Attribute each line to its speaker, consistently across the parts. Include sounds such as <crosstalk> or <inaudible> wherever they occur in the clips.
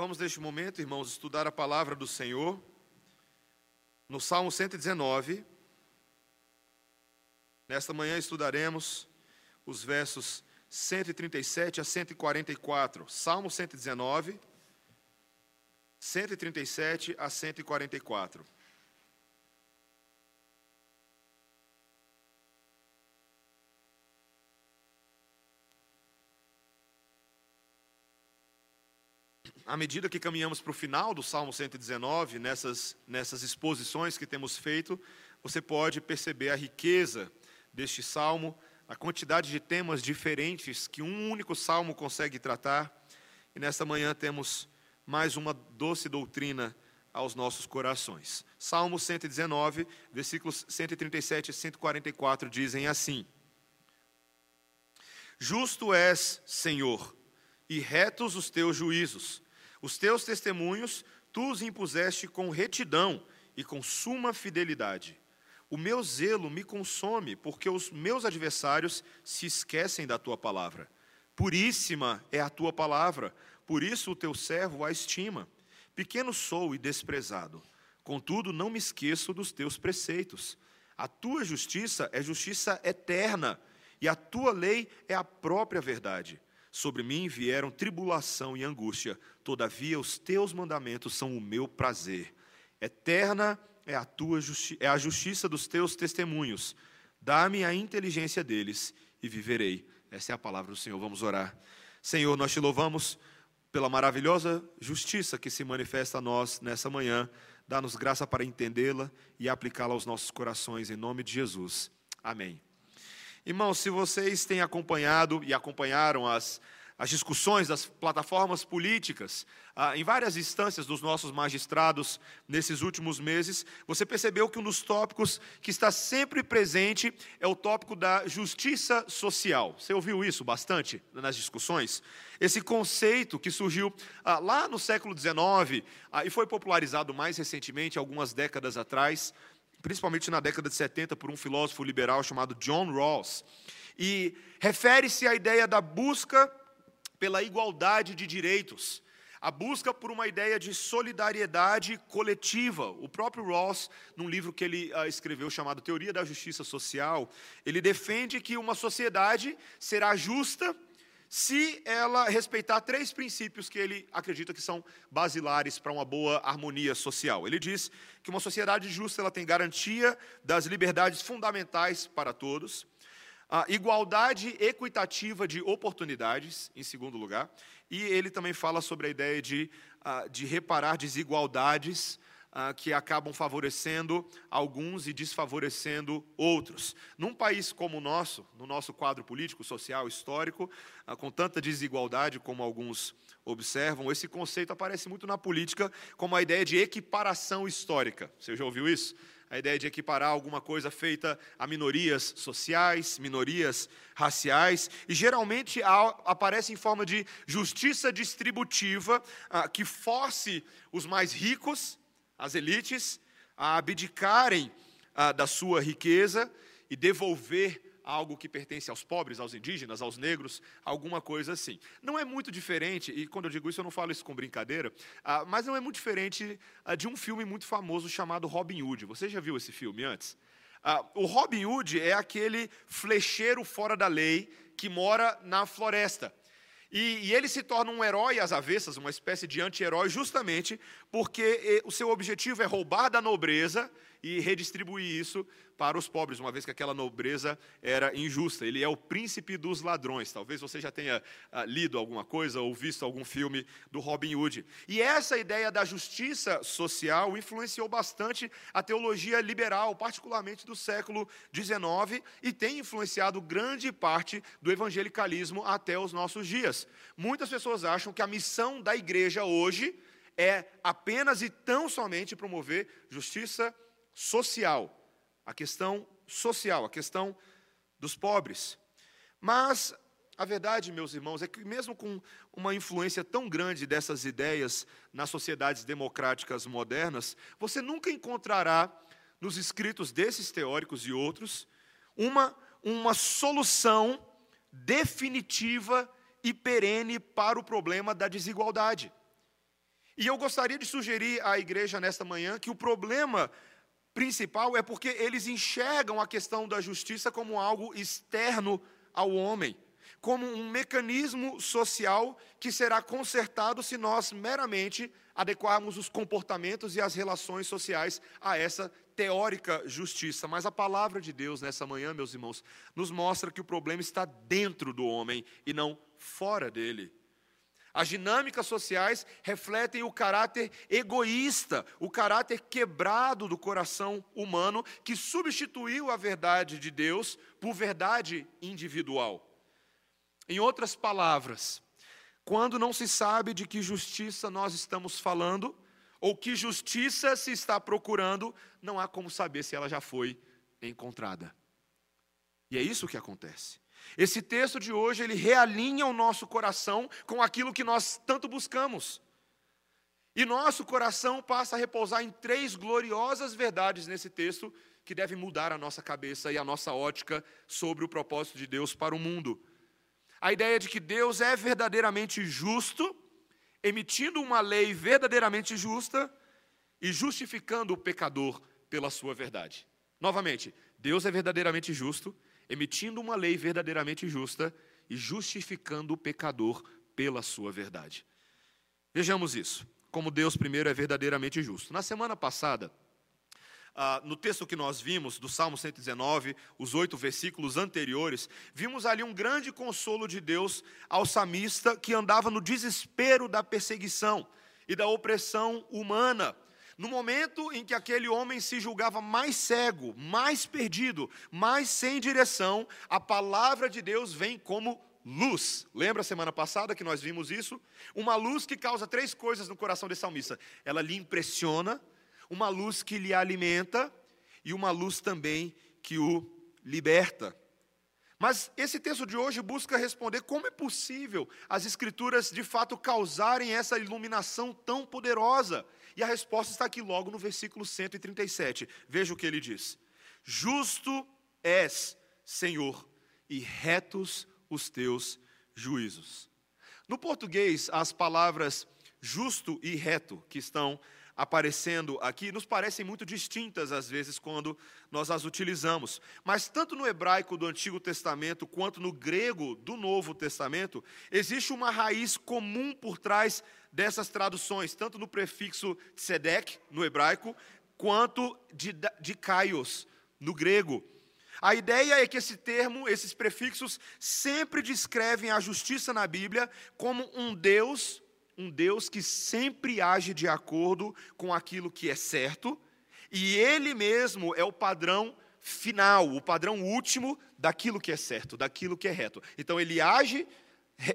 Speaker 1: Vamos, neste momento, irmãos, estudar a palavra do Senhor no Salmo 119. Nesta manhã estudaremos os versos 137 a 144. Salmo 119, 137 a 144. À medida que caminhamos para o final do Salmo 119, nessas, nessas exposições que temos feito, você pode perceber a riqueza deste salmo, a quantidade de temas diferentes que um único salmo consegue tratar. E nesta manhã temos mais uma doce doutrina aos nossos corações. Salmo 119, versículos 137 e 144 dizem assim: Justo és, Senhor, e retos os teus juízos os teus testemunhos tu os impuseste com retidão e com suma fidelidade. O meu zelo me consome, porque os meus adversários se esquecem da tua palavra. Puríssima é a tua palavra, por isso o teu servo a estima. Pequeno sou e desprezado, contudo não me esqueço dos teus preceitos. A tua justiça é justiça eterna, e a tua lei é a própria verdade. Sobre mim vieram tribulação e angústia, todavia os teus mandamentos são o meu prazer. Eterna é a tua justi é a justiça dos teus testemunhos. Dá-me a inteligência deles e viverei. Essa é a palavra do Senhor. Vamos orar. Senhor, nós te louvamos pela maravilhosa justiça que se manifesta a nós nessa manhã. Dá-nos graça para entendê-la e aplicá-la aos nossos corações, em nome de Jesus. Amém. Irmãos, se vocês têm acompanhado e acompanharam as, as discussões das plataformas políticas ah, em várias instâncias dos nossos magistrados nesses últimos meses, você percebeu que um dos tópicos que está sempre presente é o tópico da justiça social. Você ouviu isso bastante nas discussões? Esse conceito que surgiu ah, lá no século XIX ah, e foi popularizado mais recentemente, algumas décadas atrás, principalmente na década de 70, por um filósofo liberal chamado John Rawls. E refere-se à ideia da busca pela igualdade de direitos, a busca por uma ideia de solidariedade coletiva. O próprio Rawls, num livro que ele uh, escreveu chamado Teoria da Justiça Social, ele defende que uma sociedade será justa se ela respeitar três princípios que ele acredita que são basilares para uma boa harmonia social. Ele diz que uma sociedade justa ela tem garantia das liberdades fundamentais para todos, a igualdade equitativa de oportunidades, em segundo lugar, e ele também fala sobre a ideia de, ah, de reparar desigualdades ah, que acabam favorecendo alguns e desfavorecendo outros. Num país como o nosso, no nosso quadro político, social, histórico, ah, com tanta desigualdade como alguns observam, esse conceito aparece muito na política como a ideia de equiparação histórica. Você já ouviu isso? a ideia de equiparar alguma coisa feita a minorias sociais, minorias raciais, e geralmente aparece em forma de justiça distributiva ah, que force os mais ricos as elites a abdicarem ah, da sua riqueza e devolver algo que pertence aos pobres, aos indígenas, aos negros, alguma coisa assim. Não é muito diferente, e quando eu digo isso eu não falo isso com brincadeira, ah, mas não é muito diferente ah, de um filme muito famoso chamado Robin Hood. Você já viu esse filme antes? O Robin Hood é aquele flecheiro fora da lei que mora na floresta. E, e, ele se torna um herói às avessas, uma espécie de anti-herói, justamente porque eh, o seu objetivo é roubar da nobreza e redistribuir isso para os pobres, uma vez que aquela nobreza era injusta. Ele é o príncipe dos ladrões. Talvez você já tenha ah, lido alguma coisa ou visto algum filme do Robin Hood. E essa ideia da justiça social influenciou bastante a teologia liberal, particularmente do século XIX, e tem influenciado grande parte do evangelicalismo até os nossos dias. Muitas pessoas acham que a missão da igreja hoje é apenas e tão somente promover justiça social a questão social, a questão dos pobres. Mas a verdade, meus irmãos, é que mesmo com uma influência tão grande dessas ideias nas sociedades democráticas modernas, você nunca encontrará nos escritos desses teóricos e outros uma, uma solução definitiva e perene para o problema da desigualdade. E eu gostaria de sugerir à igreja nesta manhã que o problema principal é porque eles enxergam a questão da justiça como algo externo ao homem, como um mecanismo social que será consertado se nós meramente adequarmos os comportamentos e as relações sociais a essa teórica justiça. Mas a palavra de Deus nessa manhã, meus irmãos, nos mostra que o problema está dentro do homem e não fora dele. As dinâmicas sociais refletem o caráter egoísta, o caráter quebrado do coração humano que substituiu a verdade de Deus por verdade individual. Em outras palavras, quando não se sabe de que justiça nós estamos falando, ou que justiça se está procurando, não há como saber se ela já foi encontrada. E é isso que acontece. Esse texto de hoje, ele realinha o nosso coração com aquilo que nós tanto buscamos. E nosso coração passa a repousar em três gloriosas verdades nesse texto que devem mudar a nossa cabeça e a nossa ótica sobre o propósito de Deus para o mundo. A ideia de que Deus é verdadeiramente justo, emitindo uma lei verdadeiramente justa e justificando o pecador pela sua verdade. Novamente, Deus é verdadeiramente justo, emitindo uma lei verdadeiramente justa e justificando o pecador pela sua verdade. Vejamos isso, como Deus primeiro é verdadeiramente justo. Na semana passada, ah, no texto que nós vimos, do Salmo 119, os oito versículos anteriores, vimos ali um grande consolo de Deus ao samista que andava no desespero da perseguição e da opressão humana. No momento em que aquele homem se julgava mais cego, mais perdido, mais sem direção, a palavra de Deus vem como luz. Lembra a semana passada que nós vimos isso? Uma luz que causa três coisas no coração desse salmista: ela lhe impressiona, uma luz que lhe alimenta e uma luz também que o liberta. Mas esse texto de hoje busca responder como é possível as Escrituras de fato causarem essa iluminação tão poderosa e a resposta está aqui logo no versículo 137. Veja o que ele diz: Justo és, Senhor, e retos os teus juízos. No português, as palavras justo e reto que estão aparecendo aqui nos parecem muito distintas às vezes quando nós as utilizamos. Mas tanto no hebraico do Antigo Testamento quanto no grego do Novo Testamento, existe uma raiz comum por trás dessas traduções, tanto no prefixo tzedek, no hebraico, quanto de, de kaios, no grego. A ideia é que esse termo, esses prefixos, sempre descrevem a justiça na Bíblia como um Deus, um Deus que sempre age de acordo com aquilo que é certo, e Ele mesmo é o padrão final, o padrão último daquilo que é certo, daquilo que é reto. Então Ele age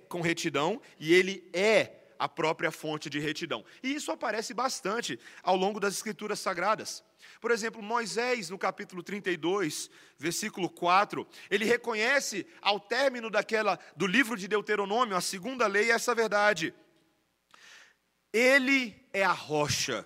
Speaker 1: com retidão e Ele é a própria fonte de retidão. E isso aparece bastante ao longo das escrituras sagradas. Por exemplo, Moisés, no capítulo 32, versículo 4, ele reconhece ao término daquela do livro de Deuteronômio, a segunda lei, essa verdade. Ele é a rocha.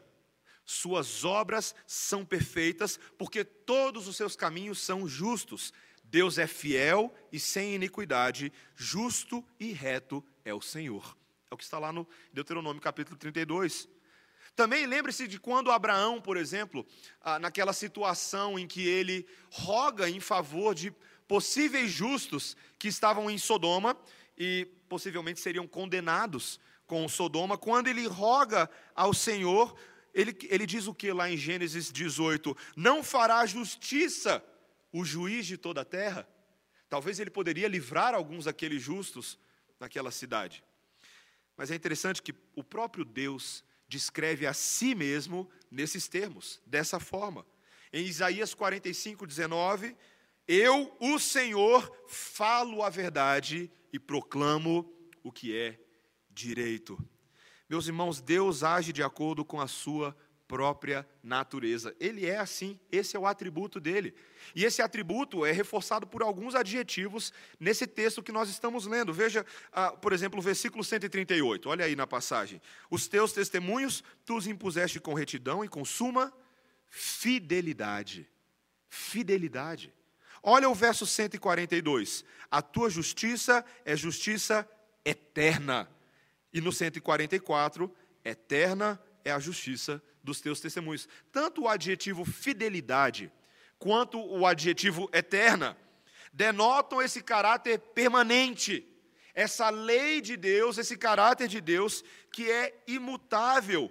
Speaker 1: Suas obras são perfeitas, porque todos os seus caminhos são justos. Deus é fiel e sem iniquidade, justo e reto é o Senhor. É o que está lá no Deuteronômio capítulo 32. Também lembre-se de quando Abraão, por exemplo, ah, naquela situação em que ele roga em favor de possíveis justos que estavam em Sodoma e possivelmente seriam condenados com Sodoma, quando ele roga ao Senhor, ele, ele diz o que lá em Gênesis 18? Não fará justiça o juiz de toda a terra? Talvez ele poderia livrar alguns daqueles justos naquela cidade. Mas é interessante que o próprio Deus descreve a si mesmo nesses termos, dessa forma. Em Isaías 45, 19, eu, o Senhor, falo a verdade e proclamo o que é direito. Meus irmãos, Deus age de acordo com a sua própria natureza. Ele é assim, esse é o atributo dele. E esse atributo é reforçado por alguns adjetivos nesse texto que nós estamos lendo. Veja, ah, por exemplo, o versículo 138, olha aí na passagem. Os teus testemunhos tu os impuseste com retidão e com suma fidelidade. Fidelidade. Olha o verso 142. A tua justiça é justiça eterna. E no 144, eterna é a justiça dos teus testemunhos. Tanto o adjetivo fidelidade quanto o adjetivo eterna denotam esse caráter permanente, essa lei de Deus, esse caráter de Deus que é imutável.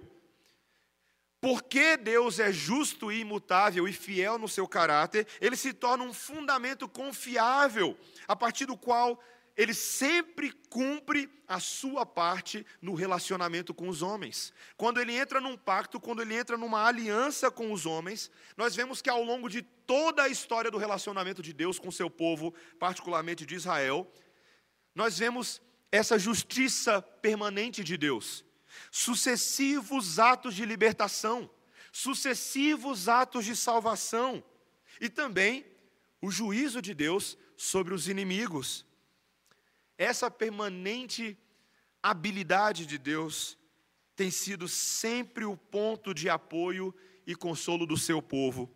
Speaker 1: Porque Deus é justo e imutável e fiel no seu caráter, ele se torna um fundamento confiável, a partir do qual ele sempre cumpre a sua parte no relacionamento com os homens. Quando ele entra num pacto, quando ele entra numa aliança com os homens, nós vemos que ao longo de toda a história do relacionamento de Deus com seu povo, particularmente de Israel, nós vemos essa justiça permanente de Deus, sucessivos atos de libertação, sucessivos atos de salvação e também o juízo de Deus sobre os inimigos essa permanente habilidade de Deus tem sido sempre o ponto de apoio e consolo do seu povo.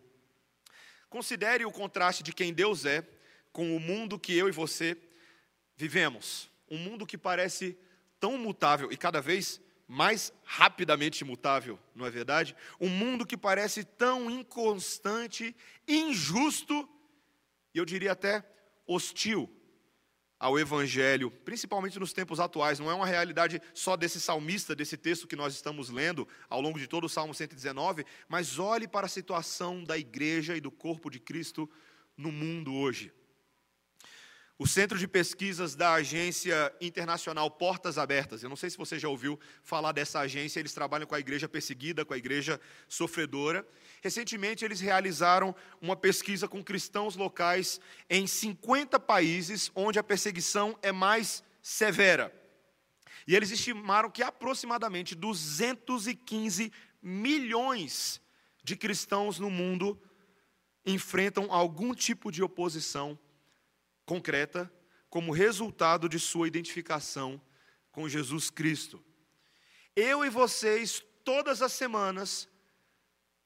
Speaker 1: Considere o contraste de quem Deus é com o mundo que eu e você vivemos. Um mundo que parece tão mutável e cada vez mais rapidamente mutável, não é verdade? Um mundo que parece tão inconstante, injusto e eu diria até hostil ao Evangelho, principalmente nos tempos atuais, não é uma realidade só desse salmista, desse texto que nós estamos lendo ao longo de todo o Salmo 119, mas olhe para a situação da igreja e do corpo de Cristo no mundo hoje. O Centro de Pesquisas da Agência Internacional Portas Abertas, eu não sei se você já ouviu falar dessa agência, eles trabalham com a igreja perseguida, com a igreja sofredora. Recentemente, eles realizaram uma pesquisa com cristãos locais em 50 países onde a perseguição é mais severa. E eles estimaram que aproximadamente 215 milhões de cristãos no mundo enfrentam algum tipo de oposição concreta como resultado de sua identificação com Jesus Cristo. Eu e vocês, todas as semanas,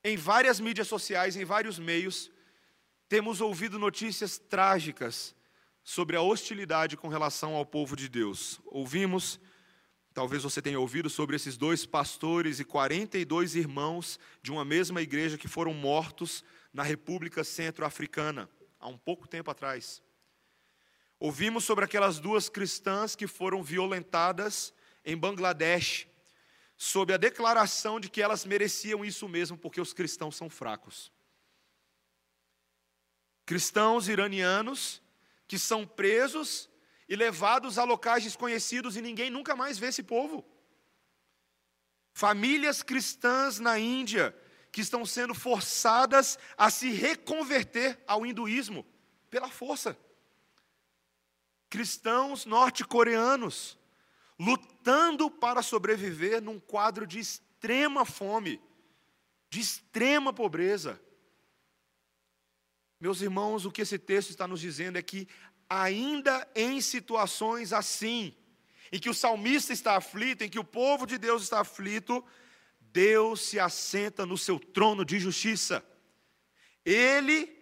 Speaker 1: em várias mídias sociais, em vários meios, temos ouvido notícias trágicas sobre a hostilidade com relação ao povo de Deus. Ouvimos, talvez você tenha ouvido, sobre esses dois pastores e 42 irmãos de uma mesma igreja que foram mortos na República Centro-Africana, há um pouco tempo atrás. Ouvimos sobre aquelas duas cristãs que foram violentadas em Bangladesh, sob a declaração de que elas mereciam isso mesmo porque os cristãos são fracos. Cristãos iranianos que são presos e levados a locais desconhecidos e ninguém nunca mais vê esse povo. Famílias cristãs na Índia que estão sendo forçadas a se reconverter ao hinduísmo pela força cristãos norte-coreanos lutando para sobreviver num quadro de extrema fome, de extrema pobreza. Meus irmãos, o que esse texto está nos dizendo é que, ainda em situações assim, em que o salmista está aflito, em que o povo de Deus está aflito, Deus se assenta no seu trono de justiça. Ele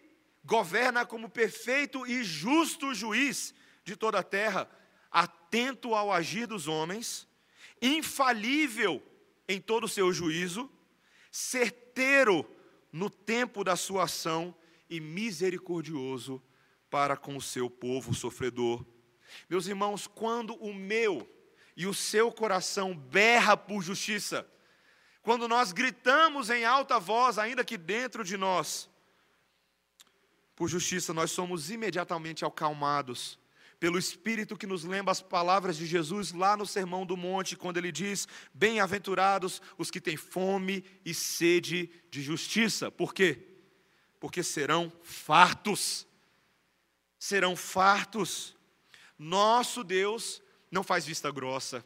Speaker 1: governa como perfeito e justo juiz de toda a terra, atento ao agir dos homens, infalível em todo o seu juízo, certeiro no tempo da sua ação e misericordioso para com o seu povo sofredor. Meus irmãos, quando o meu e o seu coração berra por justiça, quando nós gritamos em alta voz, ainda que dentro de nós, por justiça, nós somos imediatamente acalmados pelo Espírito que nos lembra as palavras de Jesus lá no Sermão do Monte, quando ele diz: Bem-aventurados os que têm fome e sede de justiça. Por quê? Porque serão fartos. Serão fartos. Nosso Deus não faz vista grossa.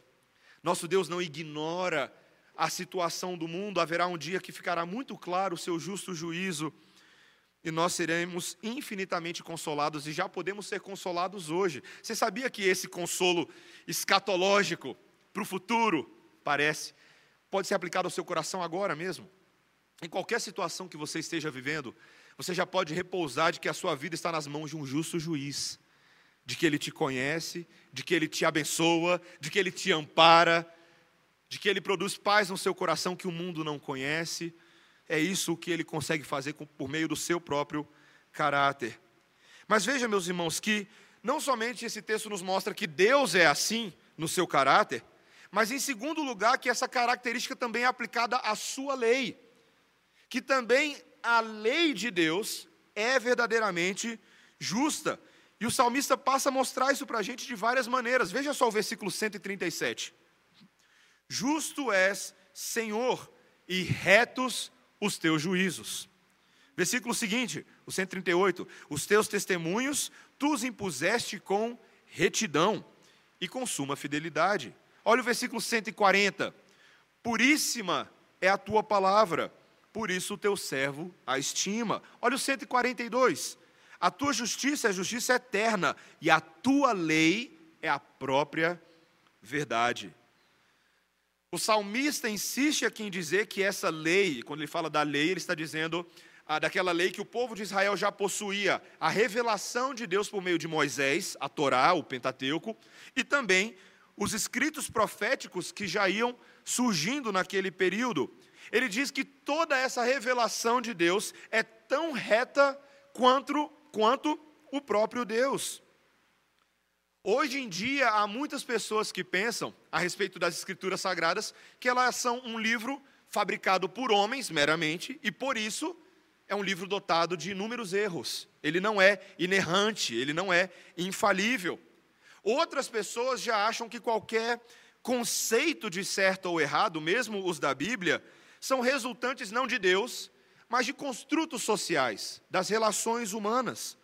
Speaker 1: Nosso Deus não ignora a situação do mundo. Haverá um dia que ficará muito claro o seu justo juízo e nós seremos infinitamente consolados e já podemos ser consolados hoje. Você sabia que esse consolo escatológico para o futuro, parece, pode ser aplicado ao seu coração agora mesmo? Em qualquer situação que você esteja vivendo, você já pode repousar de que a sua vida está nas mãos de um justo juiz, de que ele te conhece, de que ele te abençoa, de que ele te ampara. de que ele produz paz no seu coração que o mundo não conhece. É isso que ele consegue fazer por meio do seu próprio caráter. Mas veja, meus irmãos, que não somente esse texto nos mostra que Deus é assim no seu caráter, mas em segundo lugar, que essa característica também é aplicada à sua lei. Que também a lei de Deus é verdadeiramente justa. E o salmista passa a mostrar isso para a gente de várias maneiras. Veja só o versículo 137. Justo és, Senhor, e retos os teus juízos. Versículo seguinte, o 138. Os teus testemunhos tu os impuseste com retidão e com suma fidelidade. Olha o versículo 140. Puríssima é a tua palavra, por isso o teu servo a estima. Olha o 142. A tua justiça é justiça eterna, e a tua lei é a própria verdade. O salmista insiste aqui em dizer que essa lei, quando ele fala da lei, ele está dizendo ah, daquela lei que o povo de Israel já possuía, a revelação de Deus por meio de Moisés, a Torá, o Pentateuco, e também os escritos proféticos que já iam surgindo naquele período. Ele diz que toda essa revelação de Deus é tão reta quanto, quanto o próprio Deus. Hoje em dia, há muitas pessoas que pensam, a respeito das Escrituras Sagradas, que elas são um livro fabricado por homens meramente, e por isso é um livro dotado de inúmeros erros. Ele não é inerrante, ele não é infalível. Outras pessoas já acham que qualquer conceito de certo ou errado, mesmo os da Bíblia, são resultantes não de Deus, mas de construtos sociais, das relações humanas,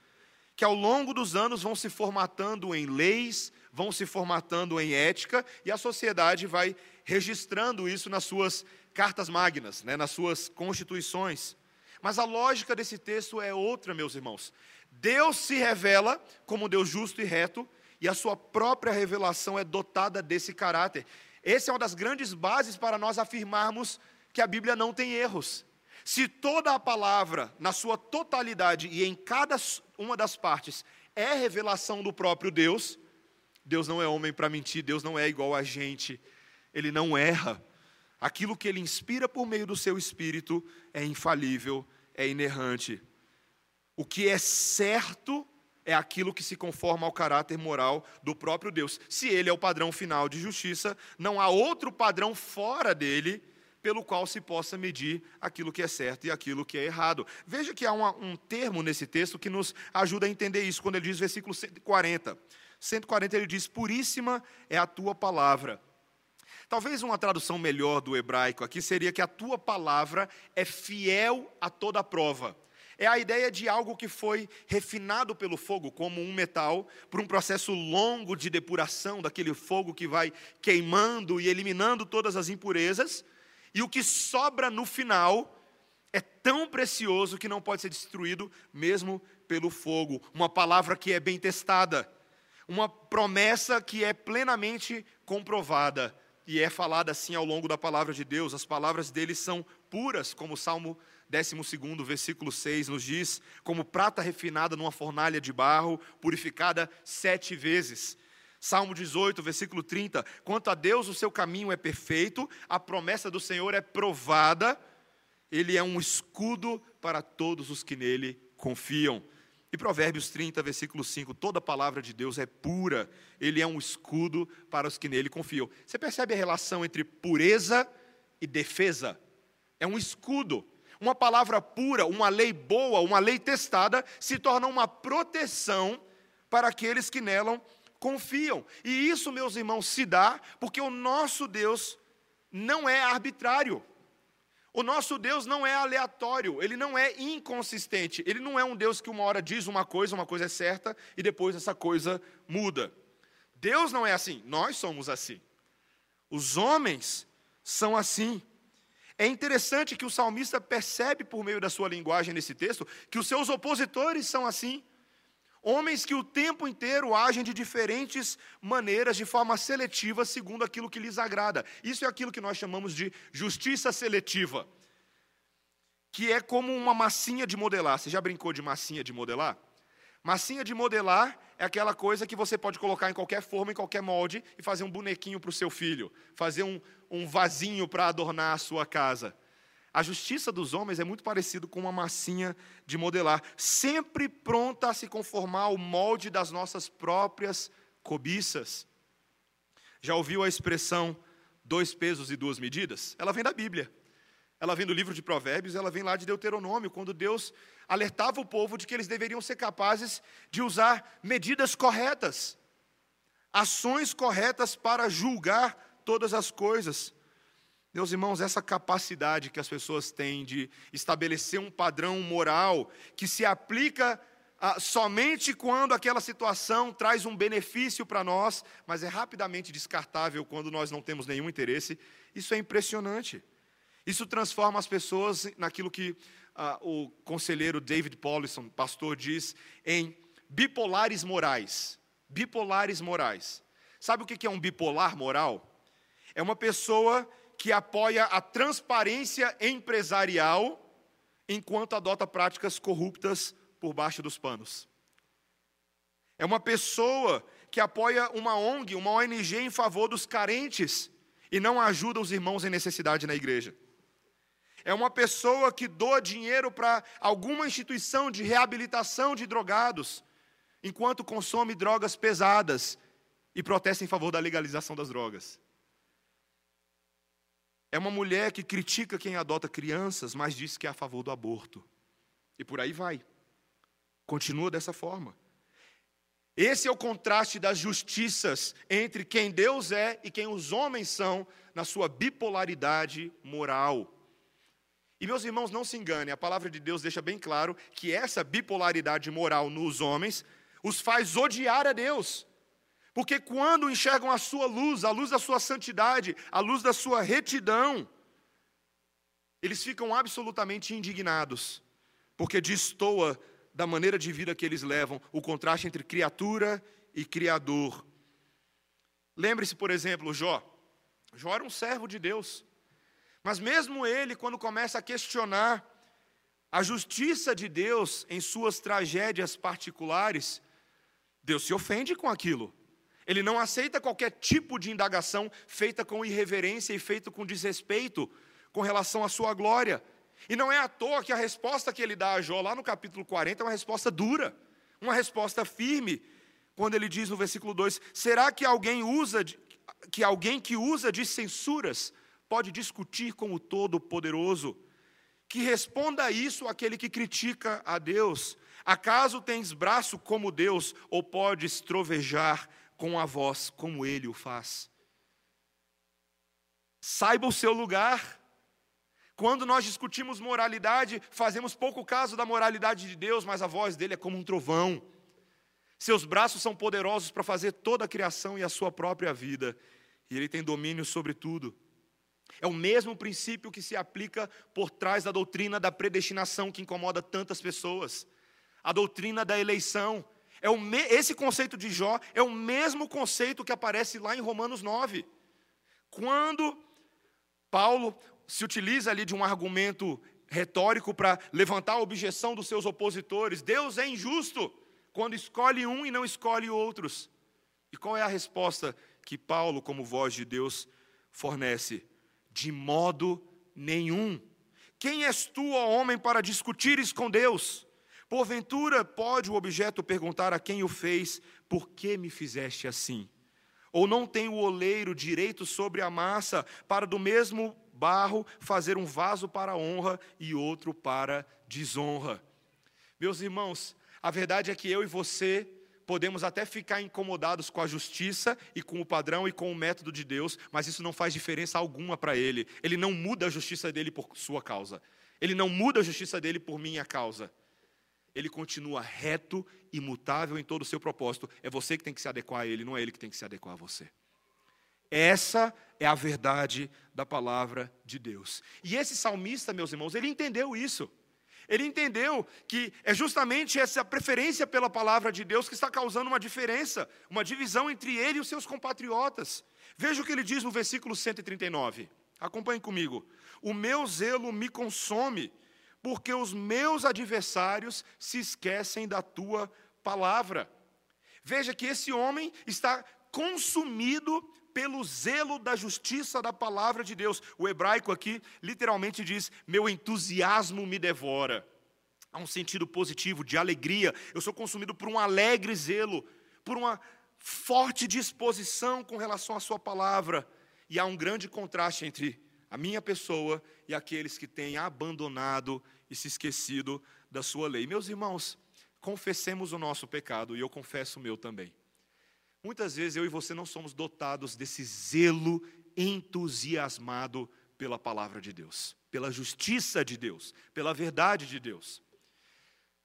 Speaker 1: que ao longo dos anos vão se formatando em leis, vão se formatando em ética, e a sociedade vai registrando isso nas suas cartas magnas, né, nas suas constituições. Mas a lógica desse texto é outra, meus irmãos. Deus se revela como Deus justo e reto, e a sua própria revelação é dotada desse caráter. Essa é uma das grandes bases para nós afirmarmos que a Bíblia não tem erros. Se toda a palavra, na sua totalidade e em cada uma das partes, é revelação do próprio Deus, Deus não é homem para mentir, Deus não é igual a gente, ele não erra. Aquilo que ele inspira por meio do seu espírito é infalível, é inerrante. O que é certo é aquilo que se conforma ao caráter moral do próprio Deus. Se ele é o padrão final de justiça, não há outro padrão fora dele pelo qual se possa medir aquilo que é certo e aquilo que é errado. Veja que há uma, um termo nesse texto que nos ajuda a entender isso, quando ele diz, versículo 140. 140 ele diz: Puríssima é a tua palavra. Talvez uma tradução melhor do hebraico aqui seria que a tua palavra é fiel a toda prova. É a ideia de algo que foi refinado pelo fogo, como um metal, por um processo longo de depuração daquele fogo que vai queimando e eliminando todas as impurezas, e o que sobra no final é tão precioso que não pode ser destruído mesmo pelo fogo. Uma palavra que é bem testada, uma promessa que é plenamente comprovada e é falada assim ao longo da palavra de Deus. As palavras dele são puras, como o Salmo 12, versículo 6 nos diz, como prata refinada numa fornalha de barro, purificada sete vezes. Salmo 18, versículo 30. Quanto a Deus, o seu caminho é perfeito, a promessa do Senhor é provada, ele é um escudo para todos os que nele confiam. E Provérbios 30, versículo 5: toda palavra de Deus é pura, ele é um escudo para os que nele confiam. Você percebe a relação entre pureza e defesa? É um escudo. Uma palavra pura, uma lei boa, uma lei testada, se torna uma proteção para aqueles que nela confiam. E isso, meus irmãos, se dá porque o nosso Deus não é arbitrário. O nosso Deus não é aleatório, ele não é inconsistente, ele não é um Deus que uma hora diz uma coisa, uma coisa é certa e depois essa coisa muda. Deus não é assim, nós somos assim. Os homens são assim. É interessante que o salmista percebe por meio da sua linguagem nesse texto que os seus opositores são assim. Homens que o tempo inteiro agem de diferentes maneiras, de forma seletiva, segundo aquilo que lhes agrada. Isso é aquilo que nós chamamos de justiça seletiva, que é como uma massinha de modelar. Você já brincou de massinha de modelar? Massinha de modelar é aquela coisa que você pode colocar em qualquer forma, em qualquer molde, e fazer um bonequinho para o seu filho, fazer um, um vasinho para adornar a sua casa. A justiça dos homens é muito parecido com uma massinha de modelar, sempre pronta a se conformar ao molde das nossas próprias cobiças. Já ouviu a expressão dois pesos e duas medidas? Ela vem da Bíblia. Ela vem do livro de Provérbios, ela vem lá de Deuteronômio, quando Deus alertava o povo de que eles deveriam ser capazes de usar medidas corretas, ações corretas para julgar todas as coisas. Meus irmãos, essa capacidade que as pessoas têm de estabelecer um padrão moral que se aplica ah, somente quando aquela situação traz um benefício para nós, mas é rapidamente descartável quando nós não temos nenhum interesse, isso é impressionante. Isso transforma as pessoas naquilo que ah, o conselheiro David Paulison, pastor, diz em bipolares morais. Bipolares morais. Sabe o que é um bipolar moral? É uma pessoa que apoia a transparência empresarial enquanto adota práticas corruptas por baixo dos panos. É uma pessoa que apoia uma ONG, uma ONG em favor dos carentes e não ajuda os irmãos em necessidade na igreja. É uma pessoa que doa dinheiro para alguma instituição de reabilitação de drogados, enquanto consome drogas pesadas e protesta em favor da legalização das drogas. É uma mulher que critica quem adota crianças, mas diz que é a favor do aborto. E por aí vai. Continua dessa forma. Esse é o contraste das justiças entre quem Deus é e quem os homens são na sua bipolaridade moral. E meus irmãos, não se enganem, a palavra de Deus deixa bem claro que essa bipolaridade moral nos homens os faz odiar a Deus. Porque quando enxergam a sua luz, a luz da sua santidade, a luz da sua retidão, eles ficam absolutamente indignados, porque destoa da maneira de vida que eles levam o contraste entre criatura e criador. Lembre-se, por exemplo, Jó. Jó era um servo de Deus. Mas mesmo ele, quando começa a questionar a justiça de Deus em suas tragédias particulares, Deus se ofende com aquilo. Ele não aceita qualquer tipo de indagação feita com irreverência e feita com desrespeito com relação à sua glória. E não é à toa que a resposta que ele dá a Jó lá no capítulo 40 é uma resposta dura, uma resposta firme, quando ele diz no versículo 2: Será que alguém usa de, que alguém que usa de censuras pode discutir com o Todo-Poderoso? Que responda isso aquele que critica a Deus. Acaso tens braço como Deus, ou podes trovejar com a voz como ele o faz. Saiba o seu lugar. Quando nós discutimos moralidade, fazemos pouco caso da moralidade de Deus, mas a voz dele é como um trovão. Seus braços são poderosos para fazer toda a criação e a sua própria vida, e ele tem domínio sobre tudo. É o mesmo princípio que se aplica por trás da doutrina da predestinação que incomoda tantas pessoas. A doutrina da eleição, é o me... Esse conceito de Jó é o mesmo conceito que aparece lá em Romanos 9. Quando Paulo se utiliza ali de um argumento retórico para levantar a objeção dos seus opositores, Deus é injusto quando escolhe um e não escolhe outros. E qual é a resposta que Paulo, como voz de Deus, fornece? De modo nenhum. Quem és tu, ó homem, para discutires com Deus? Porventura pode o objeto perguntar a quem o fez: Por que me fizeste assim? Ou não tem o oleiro direito sobre a massa para do mesmo barro fazer um vaso para honra e outro para desonra? Meus irmãos, a verdade é que eu e você podemos até ficar incomodados com a justiça e com o padrão e com o método de Deus, mas isso não faz diferença alguma para ele. Ele não muda a justiça dele por sua causa. Ele não muda a justiça dele por minha causa ele continua reto, imutável em todo o seu propósito. É você que tem que se adequar a ele, não é ele que tem que se adequar a você. Essa é a verdade da palavra de Deus. E esse salmista, meus irmãos, ele entendeu isso. Ele entendeu que é justamente essa preferência pela palavra de Deus que está causando uma diferença, uma divisão entre ele e os seus compatriotas. Veja o que ele diz no versículo 139. Acompanhe comigo. O meu zelo me consome porque os meus adversários se esquecem da tua palavra. Veja que esse homem está consumido pelo zelo da justiça da palavra de Deus. O hebraico aqui literalmente diz: meu entusiasmo me devora. Há um sentido positivo, de alegria. Eu sou consumido por um alegre zelo, por uma forte disposição com relação à Sua palavra. E há um grande contraste entre a minha pessoa e aqueles que têm abandonado e se esquecido da Sua lei. Meus irmãos, confessemos o nosso pecado e eu confesso o meu também. Muitas vezes eu e você não somos dotados desse zelo entusiasmado pela palavra de Deus, pela justiça de Deus, pela verdade de Deus.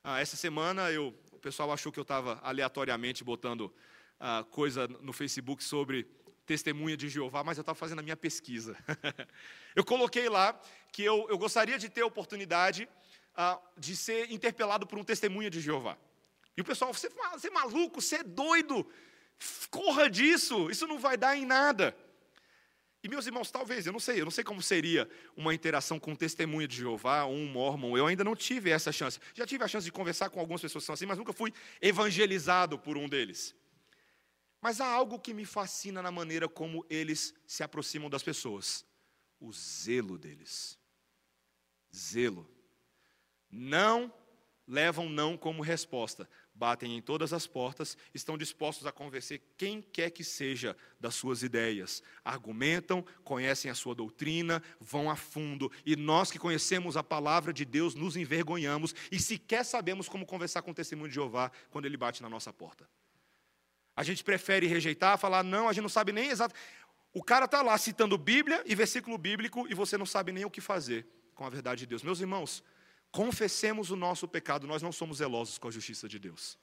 Speaker 1: Ah, essa semana eu, o pessoal achou que eu estava aleatoriamente botando ah, coisa no Facebook sobre testemunha de Jeová, mas eu estava fazendo a minha pesquisa. <laughs> eu coloquei lá que eu, eu gostaria de ter a oportunidade ah, de ser interpelado por um testemunha de Jeová. E o pessoal, você, você é maluco, você é doido, corra disso, isso não vai dar em nada. E meus irmãos, talvez, eu não sei, eu não sei como seria uma interação com um testemunho de Jeová ou um mormon. Eu ainda não tive essa chance. Já tive a chance de conversar com algumas pessoas que são assim, mas nunca fui evangelizado por um deles. Mas há algo que me fascina na maneira como eles se aproximam das pessoas: o zelo deles. Zelo. Não levam não como resposta, batem em todas as portas, estão dispostos a convencer quem quer que seja das suas ideias. Argumentam, conhecem a sua doutrina, vão a fundo, e nós que conhecemos a palavra de Deus nos envergonhamos e sequer sabemos como conversar com o testemunho de Jeová quando ele bate na nossa porta. A gente prefere rejeitar, falar, não, a gente não sabe nem exato. O cara está lá citando Bíblia e versículo bíblico e você não sabe nem o que fazer com a verdade de Deus. Meus irmãos, confessemos o nosso pecado, nós não somos zelosos com a justiça de Deus.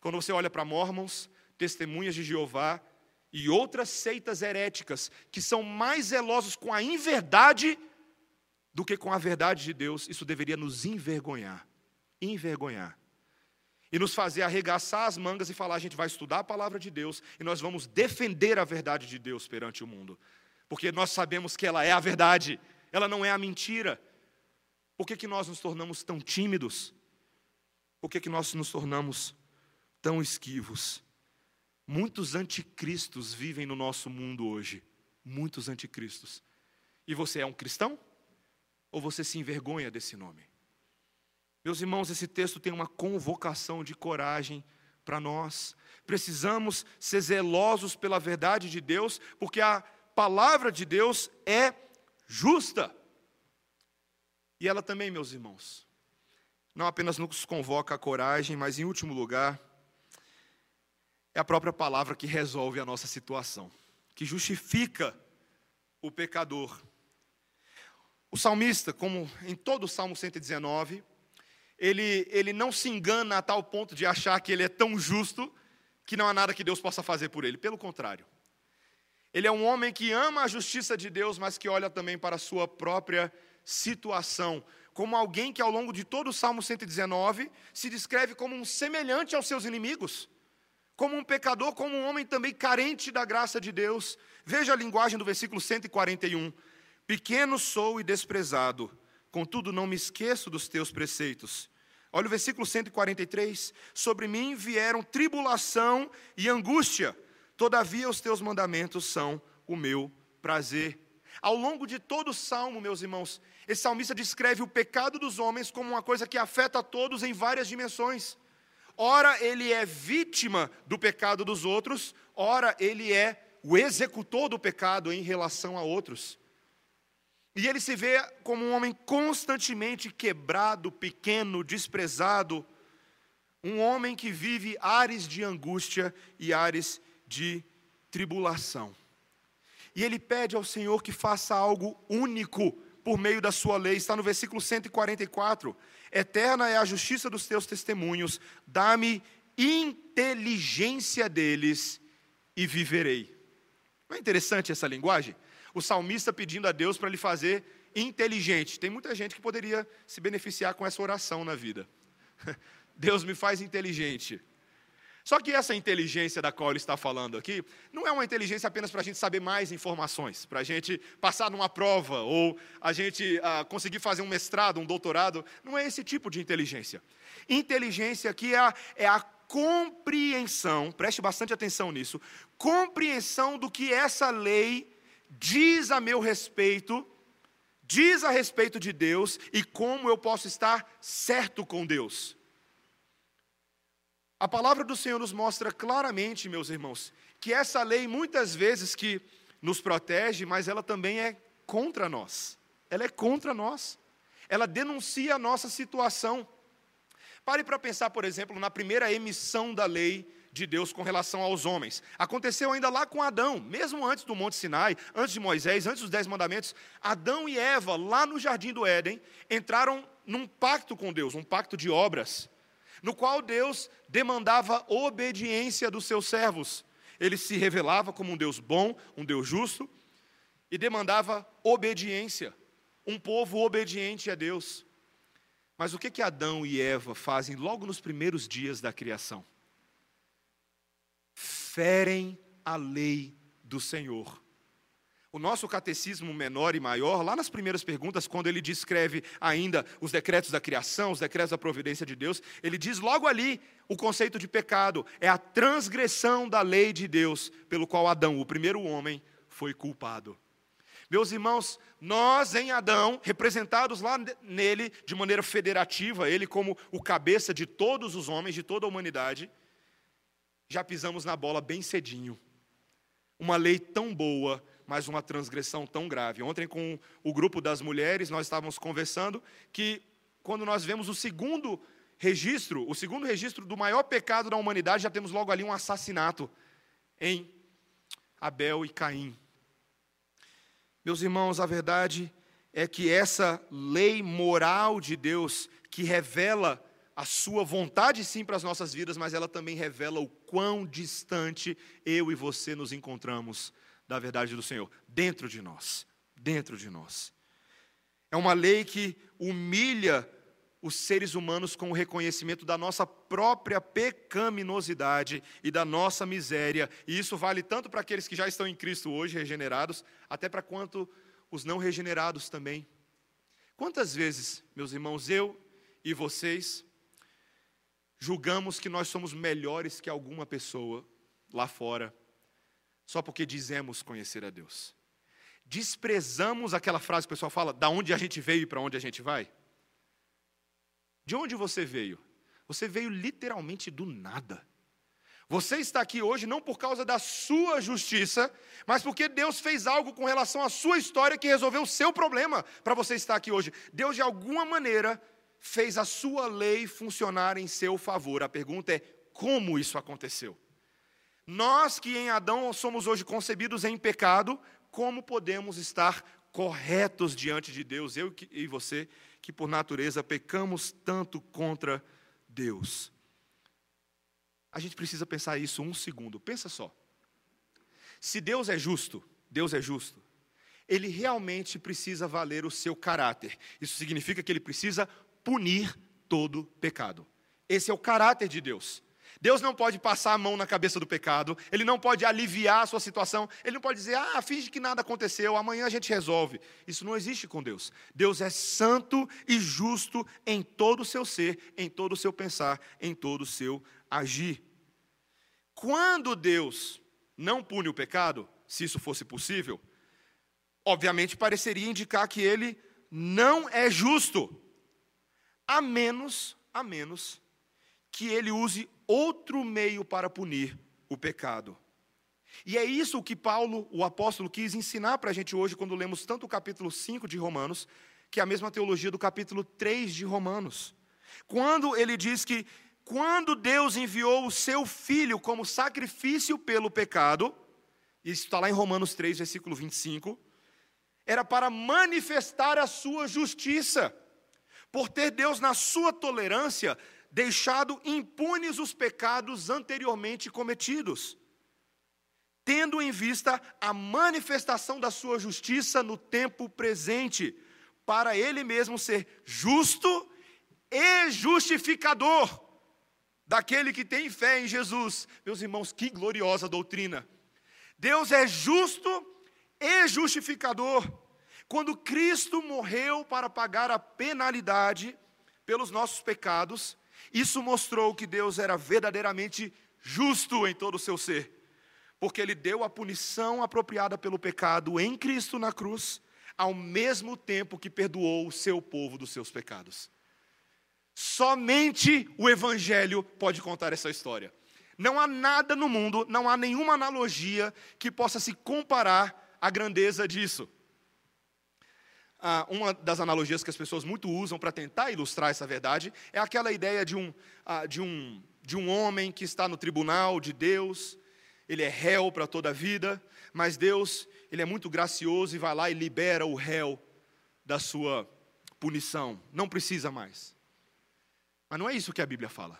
Speaker 1: Quando você olha para mormons, testemunhas de Jeová e outras seitas heréticas que são mais zelosos com a inverdade do que com a verdade de Deus, isso deveria nos envergonhar. Envergonhar. E nos fazer arregaçar as mangas e falar: a gente vai estudar a palavra de Deus e nós vamos defender a verdade de Deus perante o mundo. Porque nós sabemos que ela é a verdade, ela não é a mentira. Por que, que nós nos tornamos tão tímidos? Por que, que nós nos tornamos tão esquivos? Muitos anticristos vivem no nosso mundo hoje. Muitos anticristos. E você é um cristão? Ou você se envergonha desse nome? Meus irmãos, esse texto tem uma convocação de coragem para nós. Precisamos ser zelosos pela verdade de Deus, porque a palavra de Deus é justa. E ela também, meus irmãos, não apenas nos convoca a coragem, mas em último lugar, é a própria palavra que resolve a nossa situação, que justifica o pecador. O salmista, como em todo o Salmo 119, ele, ele não se engana a tal ponto de achar que ele é tão justo que não há nada que Deus possa fazer por ele. Pelo contrário. Ele é um homem que ama a justiça de Deus, mas que olha também para a sua própria situação, como alguém que ao longo de todo o Salmo 119 se descreve como um semelhante aos seus inimigos, como um pecador, como um homem também carente da graça de Deus. Veja a linguagem do versículo 141. Pequeno sou e desprezado, contudo não me esqueço dos teus preceitos. Olha o versículo 143. Sobre mim vieram tribulação e angústia, todavia os teus mandamentos são o meu prazer. Ao longo de todo o salmo, meus irmãos, esse salmista descreve o pecado dos homens como uma coisa que afeta a todos em várias dimensões. Ora, ele é vítima do pecado dos outros, ora, ele é o executor do pecado em relação a outros. E ele se vê como um homem constantemente quebrado, pequeno, desprezado, um homem que vive ares de angústia e ares de tribulação. E ele pede ao Senhor que faça algo único por meio da sua lei. Está no versículo 144. Eterna é a justiça dos teus testemunhos, dá-me inteligência deles e viverei. Não é interessante essa linguagem? O salmista pedindo a Deus para lhe fazer inteligente. Tem muita gente que poderia se beneficiar com essa oração na vida. <laughs> Deus me faz inteligente. Só que essa inteligência da qual ele está falando aqui, não é uma inteligência apenas para a gente saber mais informações, para a gente passar numa prova, ou a gente ah, conseguir fazer um mestrado, um doutorado. Não é esse tipo de inteligência. Inteligência aqui é a, é a compreensão, preste bastante atenção nisso, compreensão do que essa lei diz a meu respeito, diz a respeito de Deus e como eu posso estar certo com Deus. A palavra do Senhor nos mostra claramente, meus irmãos, que essa lei muitas vezes que nos protege, mas ela também é contra nós. Ela é contra nós. Ela denuncia a nossa situação. Pare para pensar, por exemplo, na primeira emissão da lei de Deus com relação aos homens. Aconteceu ainda lá com Adão, mesmo antes do Monte Sinai, antes de Moisés, antes dos Dez Mandamentos. Adão e Eva, lá no jardim do Éden, entraram num pacto com Deus, um pacto de obras, no qual Deus demandava obediência dos seus servos. Ele se revelava como um Deus bom, um Deus justo, e demandava obediência, um povo obediente a Deus. Mas o que que Adão e Eva fazem logo nos primeiros dias da criação? Ferem a lei do Senhor. O nosso catecismo menor e maior, lá nas primeiras perguntas, quando ele descreve ainda os decretos da criação, os decretos da providência de Deus, ele diz logo ali o conceito de pecado: é a transgressão da lei de Deus, pelo qual Adão, o primeiro homem, foi culpado. Meus irmãos, nós em Adão, representados lá nele de maneira federativa, ele como o cabeça de todos os homens, de toda a humanidade, já pisamos na bola bem cedinho. Uma lei tão boa, mas uma transgressão tão grave. Ontem, com o grupo das mulheres, nós estávamos conversando que, quando nós vemos o segundo registro, o segundo registro do maior pecado da humanidade, já temos logo ali um assassinato em Abel e Caim. Meus irmãos, a verdade é que essa lei moral de Deus, que revela a sua vontade sim para as nossas vidas, mas ela também revela o quão distante eu e você nos encontramos da verdade do Senhor, dentro de nós, dentro de nós. É uma lei que humilha os seres humanos com o reconhecimento da nossa própria pecaminosidade e da nossa miséria. E isso vale tanto para aqueles que já estão em Cristo hoje, regenerados, até para quanto os não regenerados também. Quantas vezes, meus irmãos, eu e vocês julgamos que nós somos melhores que alguma pessoa lá fora, só porque dizemos conhecer a Deus? Desprezamos aquela frase que o pessoal fala, da onde a gente veio e para onde a gente vai? De onde você veio? Você veio literalmente do nada. Você está aqui hoje não por causa da sua justiça, mas porque Deus fez algo com relação à sua história que resolveu o seu problema para você estar aqui hoje. Deus, de alguma maneira, fez a sua lei funcionar em seu favor. A pergunta é: como isso aconteceu? Nós que em Adão somos hoje concebidos em pecado, como podemos estar corretos diante de Deus, eu e você, que por natureza pecamos tanto contra Deus? A gente precisa pensar isso um segundo. Pensa só. Se Deus é justo, Deus é justo, ele realmente precisa valer o seu caráter. Isso significa que ele precisa punir todo pecado. Esse é o caráter de Deus. Deus não pode passar a mão na cabeça do pecado, ele não pode aliviar a sua situação, ele não pode dizer, ah, finge que nada aconteceu, amanhã a gente resolve. Isso não existe com Deus. Deus é santo e justo em todo o seu ser, em todo o seu pensar, em todo o seu agir. Quando Deus não pune o pecado, se isso fosse possível, obviamente pareceria indicar que ele não é justo, a menos, a menos que ele use outro meio para punir o pecado. E é isso que Paulo, o apóstolo, quis ensinar para a gente hoje, quando lemos tanto o capítulo 5 de Romanos, que é a mesma teologia do capítulo 3 de Romanos. Quando ele diz que quando Deus enviou o seu filho como sacrifício pelo pecado, isso está lá em Romanos 3, versículo 25, era para manifestar a sua justiça, por ter Deus, na sua tolerância, deixado impunes os pecados anteriormente cometidos, tendo em vista a manifestação da sua justiça no tempo presente, para ele mesmo ser justo e justificador daquele que tem fé em Jesus. Meus irmãos, que gloriosa doutrina! Deus é justo e justificador. Quando Cristo morreu para pagar a penalidade pelos nossos pecados, Isso mostrou que Deus era verdadeiramente justo em todo o seu ser, porque Ele deu a punição apropriada pelo pecado em Cristo na cruz, ao mesmo tempo que perdoou o seu povo dos seus pecados. Somente o Evangelho pode contar essa história. Não há nada no mundo, não há nenhuma analogia que possa se comparar à grandeza disso. Ah, uma das analogias que as pessoas muito usam para tentar ilustrar essa verdade é aquela ideia de um, ah, de, um, de um homem que está no tribunal de Deus, ele é réu para toda a vida, mas Deus ele é muito gracioso e vai lá e libera o réu da sua punição. Não precisa mais. Mas não é isso que a Bíblia fala.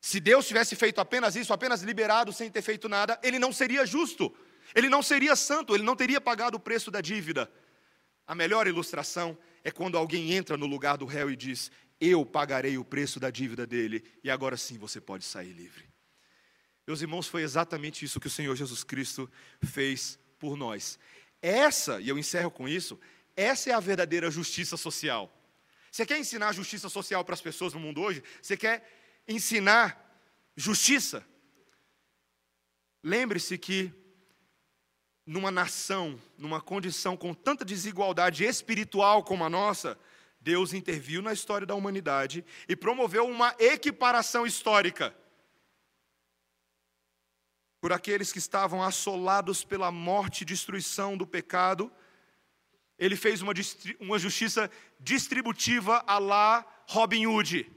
Speaker 1: Se Deus tivesse feito apenas isso, apenas liberado sem ter feito nada, ele não seria justo, ele não seria santo, ele não teria pagado o preço da dívida. A melhor ilustração é quando alguém entra no lugar do réu e diz: Eu pagarei o preço da dívida dele, e agora sim você pode sair livre. Meus irmãos, foi exatamente isso que o Senhor Jesus Cristo fez por nós. Essa, e eu encerro com isso, essa é a verdadeira justiça social. Você quer ensinar justiça social para as pessoas no mundo hoje? Você quer ensinar justiça? Lembre-se que numa nação, numa condição com tanta desigualdade espiritual como a nossa, Deus interviu na história da humanidade e promoveu uma equiparação histórica. Por aqueles que estavam assolados pela morte e destruição do pecado, ele fez uma, uma justiça distributiva a lá Robin Hood.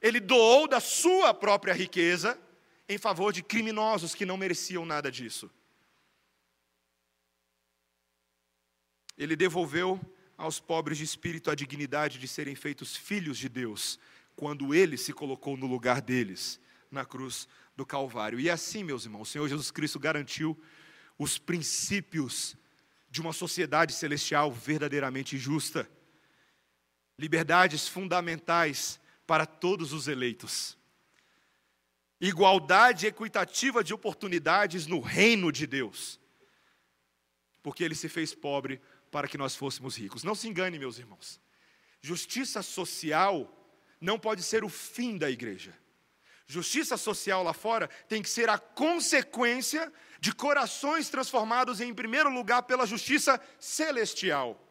Speaker 1: Ele doou da sua própria riqueza em favor de criminosos que não mereciam nada disso. Ele devolveu aos pobres de espírito a dignidade de serem feitos filhos de Deus, quando ele se colocou no lugar deles, na cruz do Calvário. E assim, meus irmãos, o Senhor Jesus Cristo garantiu os princípios de uma sociedade celestial verdadeiramente justa, liberdades fundamentais para todos os eleitos, igualdade equitativa de oportunidades no reino de Deus, porque ele se fez pobre para que nós fôssemos ricos. Não se engane, meus irmãos. Justiça social não pode ser o fim da igreja. Justiça social lá fora tem que ser a consequência de corações transformados em primeiro lugar pela justiça celestial.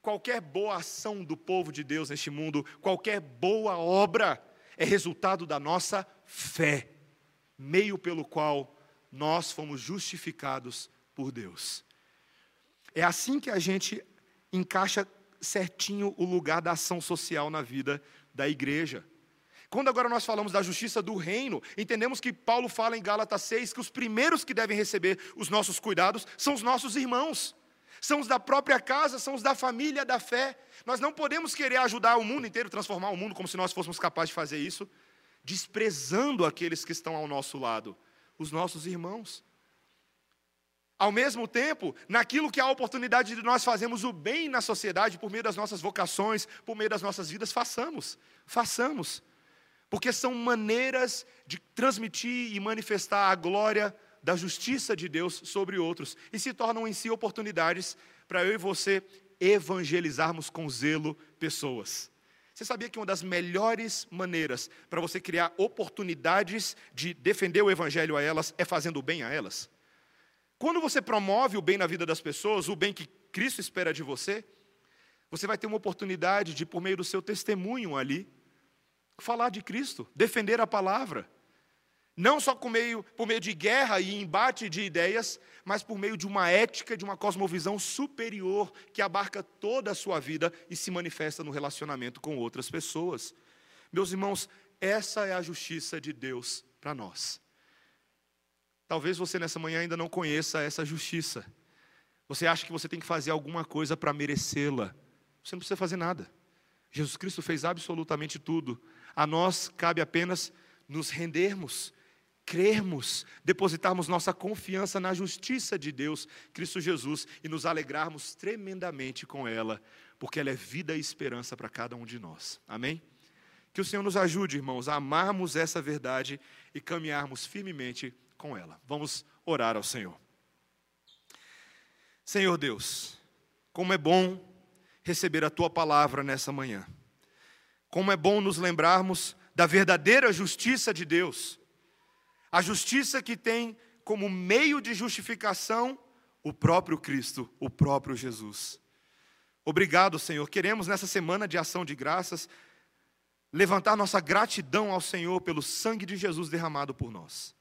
Speaker 1: Qualquer boa ação do povo de Deus neste mundo, qualquer boa obra, é resultado da nossa fé, meio pelo qual nós fomos justificados por Deus. É assim que a gente encaixa certinho o lugar da ação social na vida da igreja. Quando agora nós falamos da justiça do reino, entendemos que Paulo fala em Gálatas 6 que os primeiros que devem receber os nossos cuidados são os nossos irmãos, são os da própria casa, são os da família da fé. Nós não podemos querer ajudar o mundo inteiro, transformar o mundo como se nós fôssemos capazes de fazer isso, desprezando aqueles que estão ao nosso lado, os nossos irmãos. Ao mesmo tempo, naquilo que há a oportunidade de nós fazermos o bem na sociedade, por meio das nossas vocações, por meio das nossas vidas, façamos, façamos. Porque são maneiras de transmitir e manifestar a glória da justiça de Deus sobre outros, e se tornam em si oportunidades para eu e você evangelizarmos com zelo pessoas. Você sabia que uma das melhores maneiras para você criar oportunidades de defender o evangelho a elas é fazendo o bem a elas? Quando você promove o bem na vida das pessoas, o bem que Cristo espera de você, você vai ter uma oportunidade de, por meio do seu testemunho ali, falar de Cristo, defender a palavra. Não só por meio, por meio de guerra e embate de ideias, mas por meio de uma ética, de uma cosmovisão superior que abarca toda a sua vida e se manifesta no relacionamento com outras pessoas. Meus irmãos, essa é a justiça de Deus para nós. Talvez você nessa manhã ainda não conheça essa justiça. Você acha que você tem que fazer alguma coisa para merecê-la. Você não precisa fazer nada. Jesus Cristo fez absolutamente tudo. A nós cabe apenas nos rendermos, crermos, depositarmos nossa confiança na justiça de Deus, Cristo Jesus, e nos alegrarmos tremendamente com ela, porque ela é vida e esperança para cada um de nós. Amém? Que o Senhor nos ajude, irmãos, a amarmos essa verdade e caminharmos firmemente com ela. Vamos orar ao Senhor. Senhor Deus, como é bom receber a tua palavra nessa manhã. Como é bom nos lembrarmos da verdadeira justiça de Deus. A justiça que tem como meio de justificação o próprio Cristo, o próprio Jesus. Obrigado, Senhor. Queremos nessa semana de ação de graças levantar nossa gratidão ao Senhor pelo sangue de Jesus derramado por nós,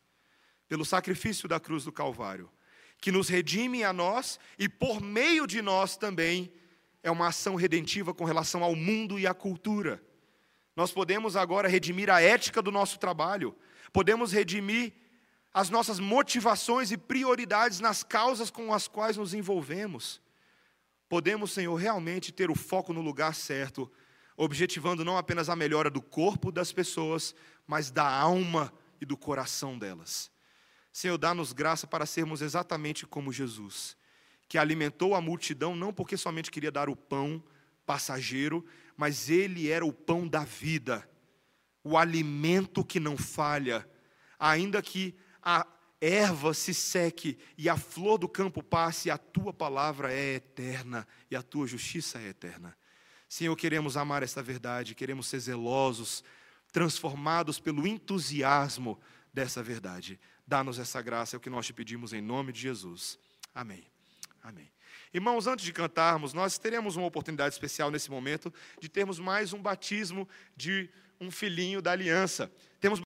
Speaker 1: pelo sacrifício da cruz do Calvário, que nos redime a nós e por meio de nós também é uma ação redentiva com relação ao mundo e à cultura. Nós podemos agora redimir a ética do nosso trabalho, podemos redimir as nossas motivações e prioridades nas causas com as quais nos envolvemos. Podemos, Senhor, realmente ter o foco no lugar certo, objetivando não apenas a melhora do corpo das pessoas, mas da alma e do coração delas. Senhor, dá-nos graça para sermos exatamente como Jesus, que alimentou a multidão não porque somente queria dar o pão passageiro, mas ele era o pão da vida, o alimento que não falha, ainda que a erva se seque e a flor do campo passe, a tua palavra é eterna e a tua justiça é eterna. Senhor, queremos amar esta verdade, queremos ser zelosos, transformados pelo entusiasmo dessa verdade. Dá-nos essa graça, é o que nós te pedimos em nome de Jesus. Amém. Amém. Irmãos, antes de cantarmos, nós teremos uma oportunidade especial nesse momento de termos mais um batismo de um filhinho da aliança.